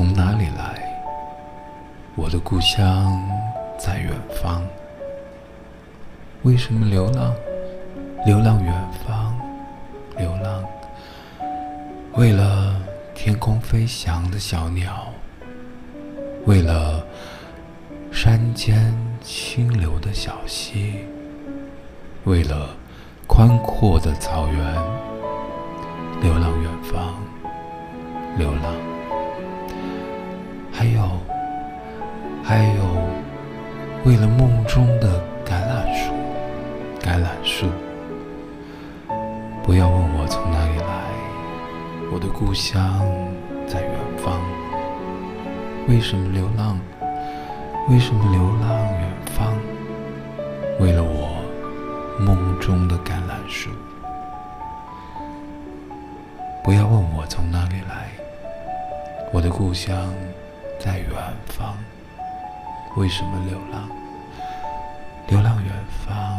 从哪里来我的故乡在远方。为什么流浪？流浪远方，流浪。为了天空飞翔的小鸟，为了山间清流的小溪，为了宽阔的草原，流浪远方，流浪。还有，为了梦中的橄榄树，橄榄树。不要问我从哪里来，我的故乡在远方。为什么流浪？为什么流浪远方？为了我梦中的橄榄树。不要问我从哪里来，我的故乡。在远方，为什么流浪？流浪远方。